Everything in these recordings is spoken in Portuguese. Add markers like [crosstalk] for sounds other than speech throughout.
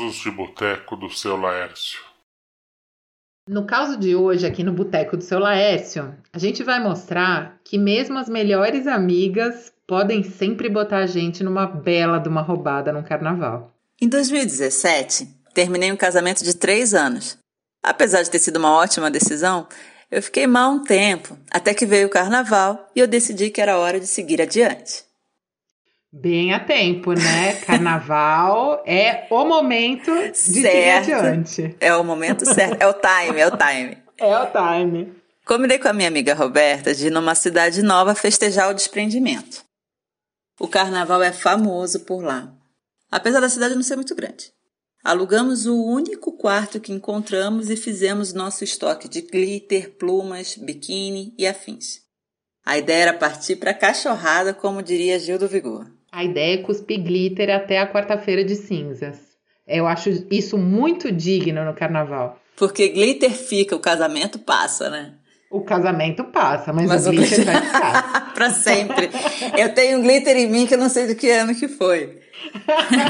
Causos de Boteco do seu Laércio. No caso de hoje, aqui no Boteco do seu Laércio, a gente vai mostrar que mesmo as melhores amigas podem sempre botar a gente numa bela de uma roubada no carnaval. Em 2017, terminei um casamento de três anos. Apesar de ter sido uma ótima decisão, eu fiquei mal um tempo, até que veio o carnaval e eu decidi que era hora de seguir adiante. Bem a tempo, né? [laughs] Carnaval é o momento de seguir adiante. É o momento certo, é o time, é o time. [laughs] É o time. Combinei com a minha amiga Roberta de ir numa cidade nova festejar o desprendimento. O carnaval é famoso por lá, apesar da cidade não ser muito grande. Alugamos o único quarto que encontramos e fizemos nosso estoque de glitter, plumas, biquíni e afins. A ideia era partir para cachorrada, como diria Gil do Vigor. A ideia é cuspir glitter até a quarta-feira de cinzas. Eu acho isso muito digno no carnaval. Porque glitter fica, o casamento passa, né? O casamento passa, mas, mas o glitter, glitter vai ficar. [laughs] pra sempre. Eu tenho glitter em mim que eu não sei de que ano que foi.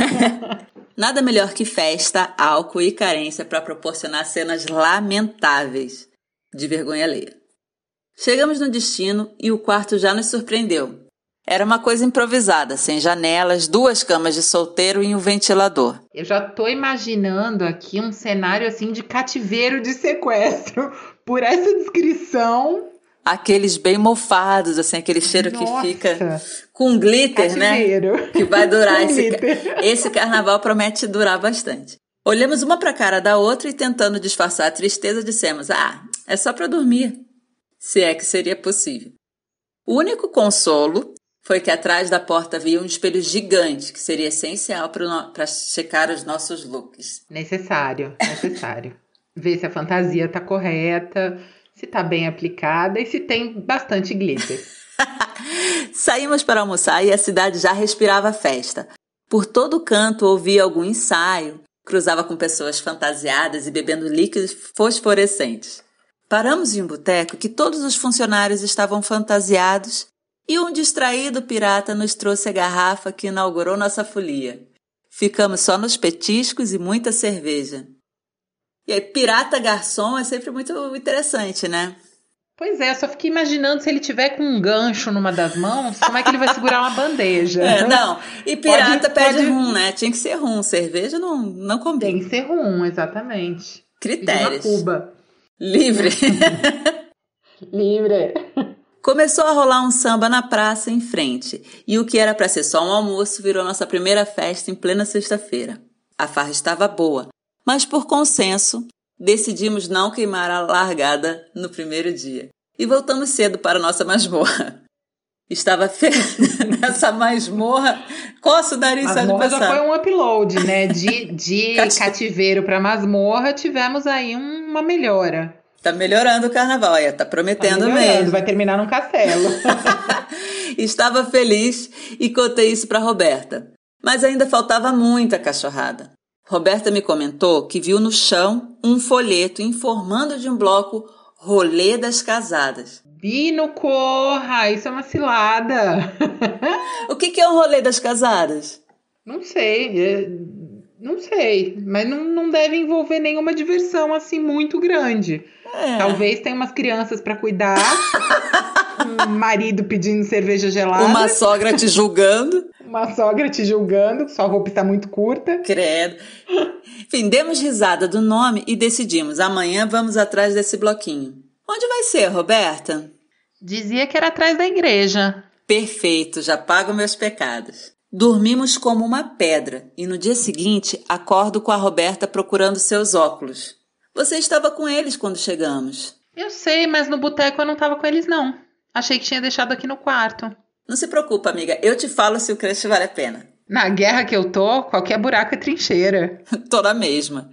[laughs] Nada melhor que festa, álcool e carência para proporcionar cenas lamentáveis de vergonha alheia. Chegamos no destino e o quarto já nos surpreendeu. Era uma coisa improvisada, sem janelas, duas camas de solteiro e um ventilador. Eu já tô imaginando aqui um cenário assim de cativeiro de sequestro. [laughs] Por essa descrição, aqueles bem mofados, assim, aquele cheiro Nossa. que fica com glitter, né? Cativeiro. né? Que vai durar [laughs] esse, esse carnaval promete durar bastante. Olhamos uma para a cara da outra e tentando disfarçar a tristeza dissemos: "Ah, é só para dormir". Se é que seria possível. O único consolo foi que atrás da porta havia um espelho gigante, que seria essencial para checar os nossos looks. Necessário, necessário. [laughs] Ver se a fantasia está correta, se está bem aplicada e se tem bastante glitter. [laughs] Saímos para almoçar e a cidade já respirava festa. Por todo canto ouvia algum ensaio, cruzava com pessoas fantasiadas e bebendo líquidos fosforescentes. Paramos em um boteco que todos os funcionários estavam fantasiados e um distraído pirata nos trouxe a garrafa que inaugurou nossa folia. Ficamos só nos petiscos e muita cerveja. E aí, pirata garçom é sempre muito interessante, né? Pois é, só fiquei imaginando se ele tiver com um gancho numa das mãos, como é que ele vai segurar uma bandeja? [laughs] É, não, e pirata pode, pede pode... rum, né? Tinha que ser rum, cerveja não, não combina. Tem que ser rum, exatamente. Critérios. Cuba. Livre. [laughs] Livre. [laughs] Começou a rolar um samba na praça em frente, e o que era para ser só um almoço virou nossa primeira festa em plena sexta-feira. A farra estava boa, mas por consenso, decidimos não queimar a largada no primeiro dia. E voltamos cedo para nossa masmorra. [laughs] Estava fe... [laughs] nessa masmorra, coço o nariz masmorra já foi um upload, né? De, de [laughs] cativeiro para masmorra, tivemos aí uma melhora. Tá melhorando o carnaval, aí, tá prometendo tá mesmo. Vai terminar num castelo. [laughs] Estava feliz e contei isso para Roberta. Mas ainda faltava muita cachorrada. Roberta me comentou que viu no chão um folheto informando de um bloco Rolê das Casadas. Bino, corra! Isso é uma cilada! [laughs] o que, que é o Rolê das Casadas? Não sei. É... Não sei, mas não, não deve envolver nenhuma diversão assim muito grande. É. Talvez tenha umas crianças para cuidar, um marido pedindo cerveja gelada. Uma sogra te julgando. Uma sogra te julgando, sua roupa está muito curta. Credo. Enfim, demos risada do nome e decidimos: amanhã vamos atrás desse bloquinho. Onde vai ser, Roberta? Dizia que era atrás da igreja. Perfeito, já pago meus pecados. Dormimos como uma pedra e no dia seguinte acordo com a Roberta procurando seus óculos. Você estava com eles quando chegamos. Eu sei, mas no boteco eu não estava com eles, não. Achei que tinha deixado aqui no quarto. Não se preocupa, amiga. Eu te falo se o crush vale a pena. Na guerra que eu tô, qualquer buraco é trincheira. [laughs] tô na mesma.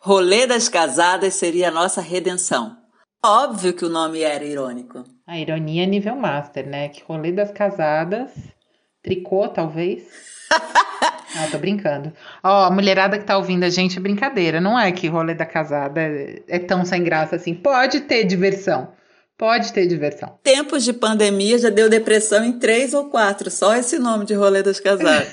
Rolê das casadas seria a nossa redenção. Óbvio que o nome era irônico. A ironia é nível master, né? Que rolê das casadas. Tricô, talvez. Ah, tô brincando. Ó, a mulherada que tá ouvindo a gente é brincadeira. Não é que rolê da casada é tão sem graça assim. Pode ter diversão. Pode ter diversão. Tempos de pandemia já deu depressão em três ou quatro. Só esse nome de rolê das casadas.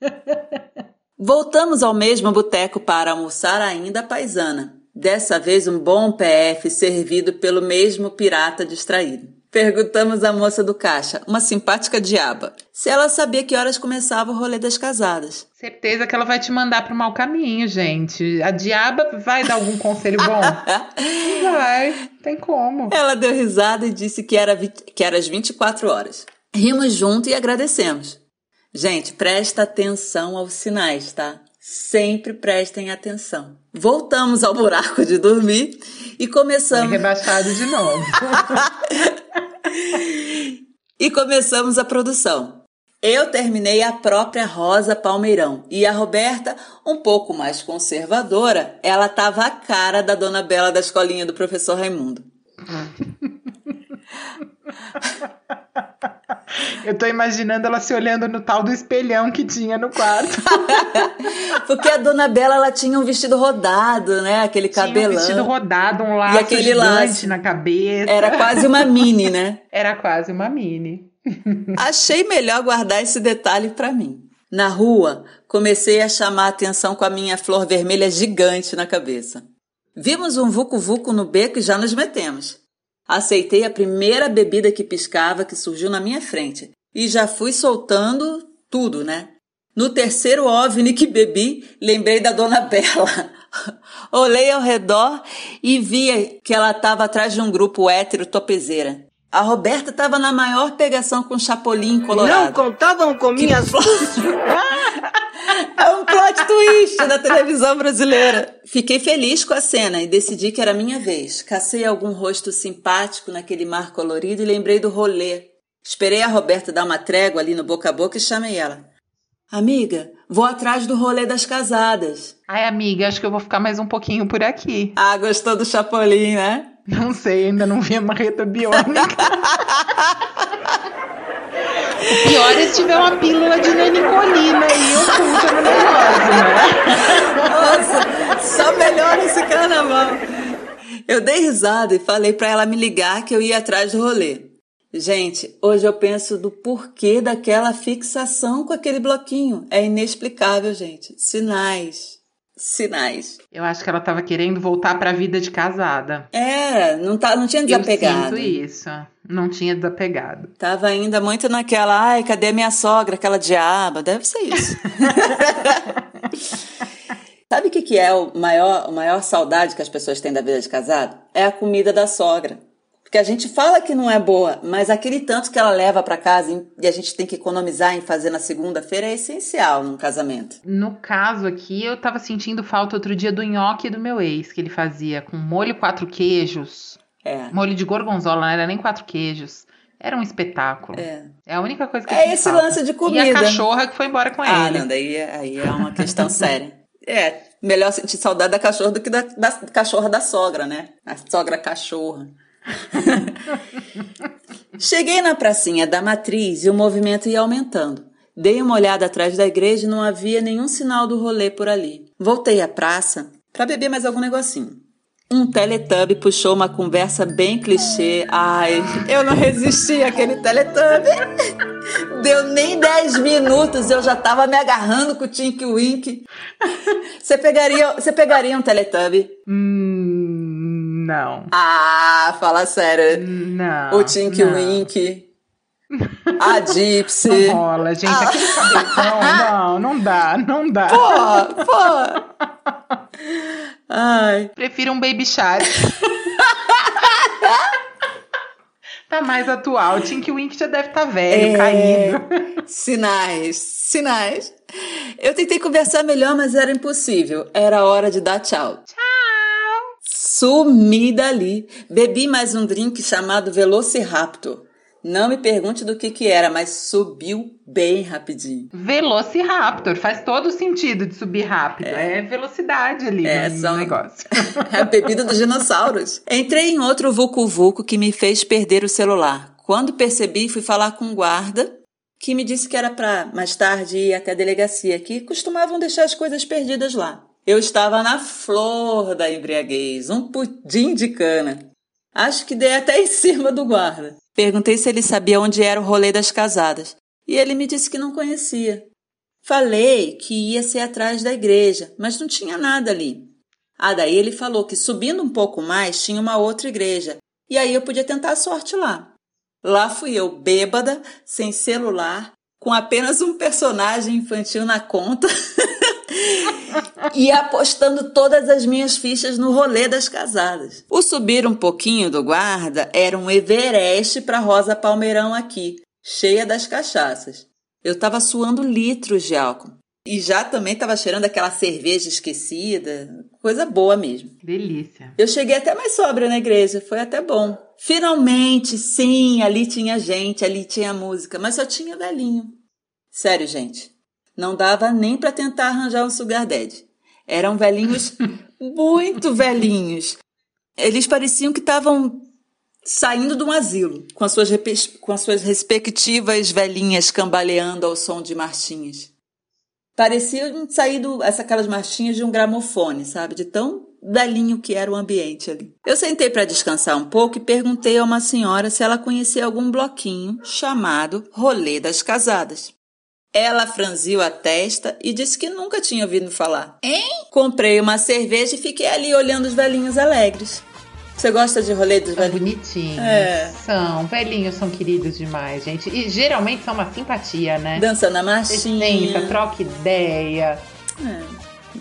[laughs] Voltamos ao mesmo boteco para almoçar ainda a paisana. Dessa vez um bom PF servido pelo mesmo pirata distraído. Perguntamos à moça do caixa, uma simpática diaba, se ela sabia que horas começava o rolê das casadas. Certeza que ela vai te mandar pro mau caminho, gente. A diaba vai dar algum conselho bom? [laughs] vai, tem como. Ela deu risada e disse que era, que era às 24 horas. Rimos junto e agradecemos. Gente, presta atenção aos sinais, tá? Sempre prestem atenção. Voltamos ao buraco de dormir e começamos. Foi rebaixado de novo. [laughs] e começamos a produção. Eu terminei a própria Rosa Palmeirão e a Roberta, um pouco mais conservadora, ela tava a cara da dona Bela da escolinha do professor Raimundo. [laughs] Eu tô imaginando ela se olhando no tal do espelhão que tinha no quarto. [laughs] Porque a dona Bela ela tinha um vestido rodado, né? Aquele cabelão. Tinha um vestido rodado, um laço e aquele gigante laço. na cabeça. Era quase uma mini, né? [laughs] Era quase uma mini. [laughs] Achei melhor guardar esse detalhe para mim. Na rua, comecei a chamar a atenção com a minha flor vermelha gigante na cabeça. Vimos um vucu-vucu no beco e já nos metemos. Aceitei a primeira bebida que piscava que surgiu na minha frente e já fui soltando tudo, né? No terceiro OVNI que bebi, lembrei da Dona [laughs] Bela. Olhei ao redor e vi que ela estava atrás de um grupo hétero topezeira. A Roberta estava na maior pegação com Chapolin colorado. Não contavam com minhas [laughs] É um plot twist da televisão brasileira. Fiquei feliz com a cena e decidi que era minha vez. Cacei algum rosto simpático naquele mar colorido e lembrei do rolê. Esperei a Roberta dar uma trégua ali no boca a boca e chamei ela. Amiga, vou atrás do rolê das casadas. Ai, amiga, acho que eu vou ficar mais um pouquinho por aqui. Ah, gostou do Chapolin, né? Não sei, ainda não vi a marreta biônica. [laughs] o pior é se tiver uma pílula de nenicolina aí oculta no negócio, né? Nossa, só melhora esse carnaval. Eu dei risada e falei para ela me ligar que eu ia atrás do rolê. Gente, hoje eu penso do porquê daquela fixação com aquele bloquinho. É inexplicável, gente. Sinais sinais. Eu acho que ela estava querendo voltar para a vida de casada. É, não, tá, não tinha desapegado. Eu sinto isso. Não tinha desapegado. Tava ainda muito naquela, ai, cadê minha sogra, aquela diaba? Deve ser isso. [laughs] Sabe o que, que é o maior, a maior saudade que as pessoas têm da vida de casado? É a comida da sogra. Porque a gente fala que não é boa, mas aquele tanto que ela leva para casa e a gente tem que economizar em fazer na segunda-feira é essencial num casamento. No caso aqui, eu tava sentindo falta outro dia do nhoque do meu ex, que ele fazia com molho quatro queijos. É. Molho de gorgonzola, não era nem quatro queijos. Era um espetáculo. É. É a única coisa que É esse falta. lance de comida. E a cachorra que foi embora com ah, ele. Ah, não, daí é, aí é uma questão [laughs] séria. É, melhor sentir saudade da cachorra do que da, da cachorra da sogra, né? A sogra cachorra. [laughs] Cheguei na pracinha da matriz e o movimento ia aumentando. Dei uma olhada atrás da igreja e não havia nenhum sinal do rolê por ali. Voltei à praça para beber mais algum negocinho. Um teletubb puxou uma conversa bem clichê. Ai, eu não resisti àquele teletubb. [laughs] Deu nem 10 minutos, eu já tava me agarrando com o Tink Wink. [laughs] Você pegaria, você pegaria um teletubb? Hum, não. Ah, fala sério. Não. O Tink não. Wink. [laughs] A Gypsy. Não rola, gente. Ah. Aquele cabeção, [laughs] não, não dá, não dá. Pô, pô. Ai. Prefiro um Baby Shark. [laughs] tá mais atual. Tink Wink já deve estar tá velho, é... caído. Sinais, sinais. Eu tentei conversar melhor, mas era impossível. Era hora de dar tchau. Tchau. Sumi dali. Bebi mais um drink chamado Velociraptor. Não me pergunte do que que era, mas subiu bem rapidinho. Velociraptor, faz todo sentido de subir rápido. É, é velocidade ali é, no, são... negócio. é [laughs] a bebida dos dinossauros. Entrei em outro vucu-vucu que me fez perder o celular. Quando percebi, fui falar com o um guarda, que me disse que era para mais tarde ir até a delegacia, que costumavam deixar as coisas perdidas lá. Eu estava na flor da embriaguez, um pudim de cana. Acho que dei até em cima do guarda. Perguntei se ele sabia onde era o rolê das casadas, e ele me disse que não conhecia. Falei que ia ser atrás da igreja, mas não tinha nada ali. Ah, daí ele falou que subindo um pouco mais tinha uma outra igreja, e aí eu podia tentar a sorte lá. Lá fui eu, bêbada, sem celular, com apenas um personagem infantil na conta [laughs] e apostando todas as minhas fichas no rolê das casadas. O subir um pouquinho do guarda era um Everest para Rosa Palmeirão aqui, cheia das cachaças. Eu estava suando litros de álcool. E já também estava cheirando aquela cerveja esquecida, coisa boa mesmo. Delícia. Eu cheguei até mais sobra na igreja, foi até bom. Finalmente, sim, ali tinha gente, ali tinha música, mas só tinha velhinho. Sério, gente, não dava nem para tentar arranjar um sugar daddy. Eram velhinhos [laughs] muito velhinhos. Eles pareciam que estavam saindo de um asilo, com as, suas, com as suas respectivas velhinhas cambaleando ao som de marchinhas. Pareciam sair do, essa, aquelas marchinhas de um gramofone, sabe? De tão velhinho que era o ambiente ali. Eu sentei para descansar um pouco e perguntei a uma senhora se ela conhecia algum bloquinho chamado Rolê das Casadas. Ela franziu a testa e disse que nunca tinha ouvido falar. Hein? Comprei uma cerveja e fiquei ali olhando os velhinhos alegres. Você gosta de rolê dos velhinhos? Bonitinhos. É. São. Velhinhos são queridos demais, gente. E geralmente são uma simpatia, né? Dança na marchinha. Senta, troca ideia. É.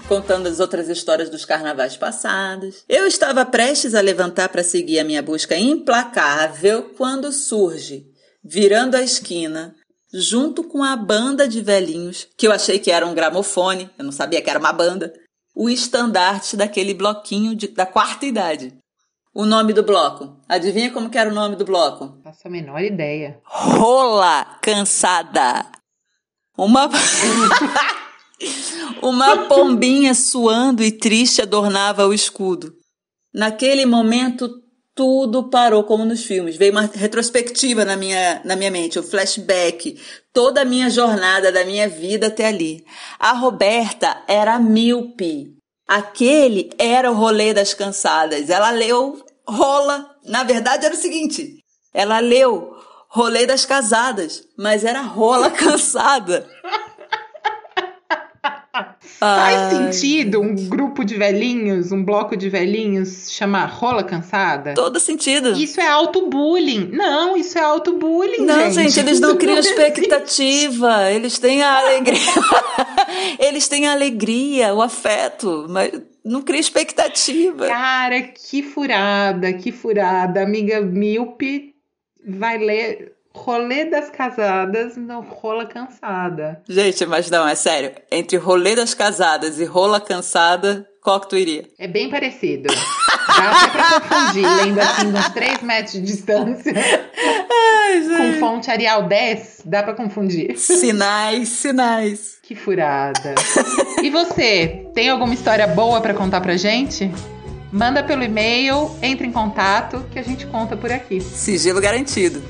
Contando as outras histórias dos carnavais passados. Eu estava prestes a levantar para seguir a minha busca implacável quando surge, virando a esquina, junto com a banda de velhinhos, que eu achei que era um gramofone, eu não sabia que era uma banda, o estandarte daquele bloquinho de, da quarta idade. O nome do bloco. Adivinha como que era o nome do bloco? Faço a menor ideia. Rola cansada. Uma [laughs] Uma pombinha suando e triste adornava o escudo. Naquele momento tudo parou como nos filmes. Veio uma retrospectiva na minha, na minha mente, o um flashback, toda a minha jornada da minha vida até ali. A Roberta era míope. Aquele era o rolê das cansadas. Ela leu rola. Na verdade era o seguinte, ela leu rolê das casadas, mas era rola [laughs] cansada. Faz sentido um grupo de velhinhos, um bloco de velhinhos chamar rola cansada? Todo sentido. Isso é auto-bullying. Não, isso é auto-bullying. Não, gente, gente eles não criam expectativa. Eles têm a alegria. [laughs] eles têm a alegria, o afeto, mas não cria expectativa. Cara, que furada, que furada. Amiga míope vai ler Rolê das casadas não rola cansada. Gente, mas não, é sério. Entre rolê das casadas e rola cansada, qual que tu iria? É bem parecido. Dá pra confundir, lendo assim, uns 3 metros de distância. Ai, com fonte Arial 10, dá pra confundir. Sinais, sinais. Que furada. e você, tem alguma história boa para contar pra gente? Manda pelo e-mail, entre em contato que a gente conta por aqui. Sigilo garantido.